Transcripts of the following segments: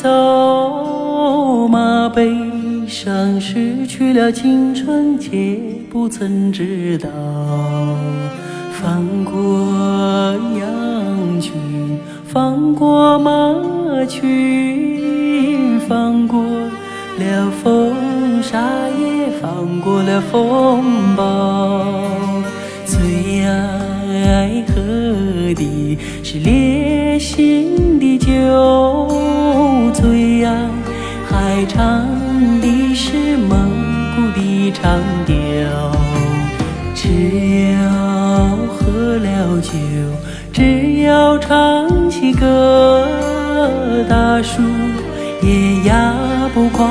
走马，背上失去了青春，却不曾知道。放过羊群，放过马群，放过了风沙，也放过了风暴。唱的是蒙古的长调。只要喝了酒，只要唱起歌，大树也压不垮，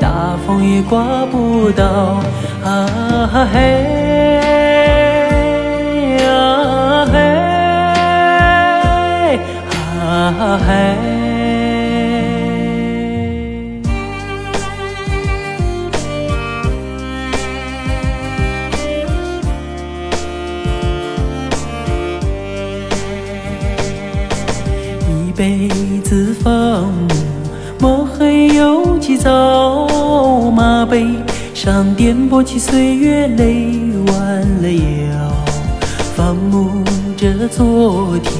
大风也刮不倒。啊嘿，啊嘿，啊嘿。辈子放牧，摸黑有几走马背上颠簸起岁月泪弯了腰，放牧着昨天，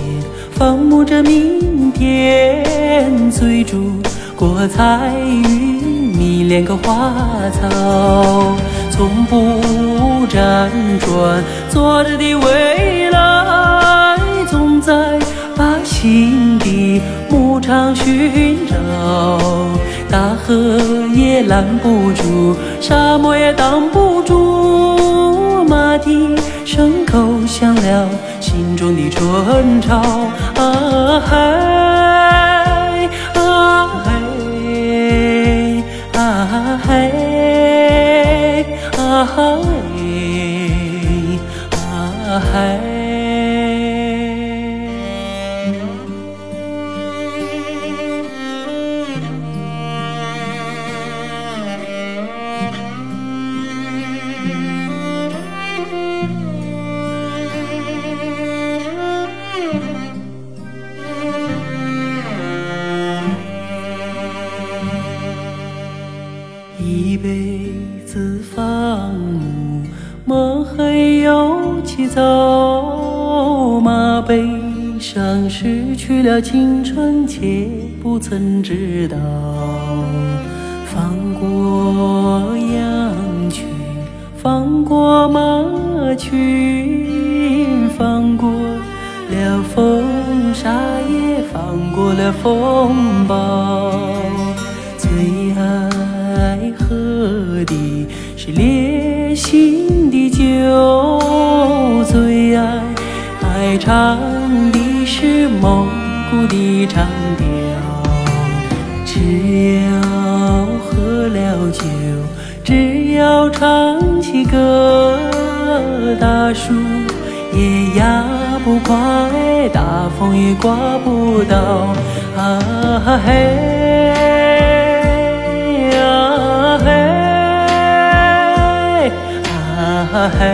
放牧着明天，追逐过彩云，迷恋个花草，从不辗转，昨日的未来总在把心牧场寻找，大河也拦不住，沙漠也挡不住，马蹄声口响了心中的春潮。啊嗨，啊嘿，啊嘿，啊嘿，啊嘿。辈子放牧，梦黑又起走马，悲伤失去了青春，却不曾知道。放过羊群，放过马群，放过了风沙，也放过了风暴。爱唱的是蒙古的长调。只要喝了酒，只要唱起歌，大树也压不垮，大风也刮不倒。啊嘿。啊嘿，啊嘿。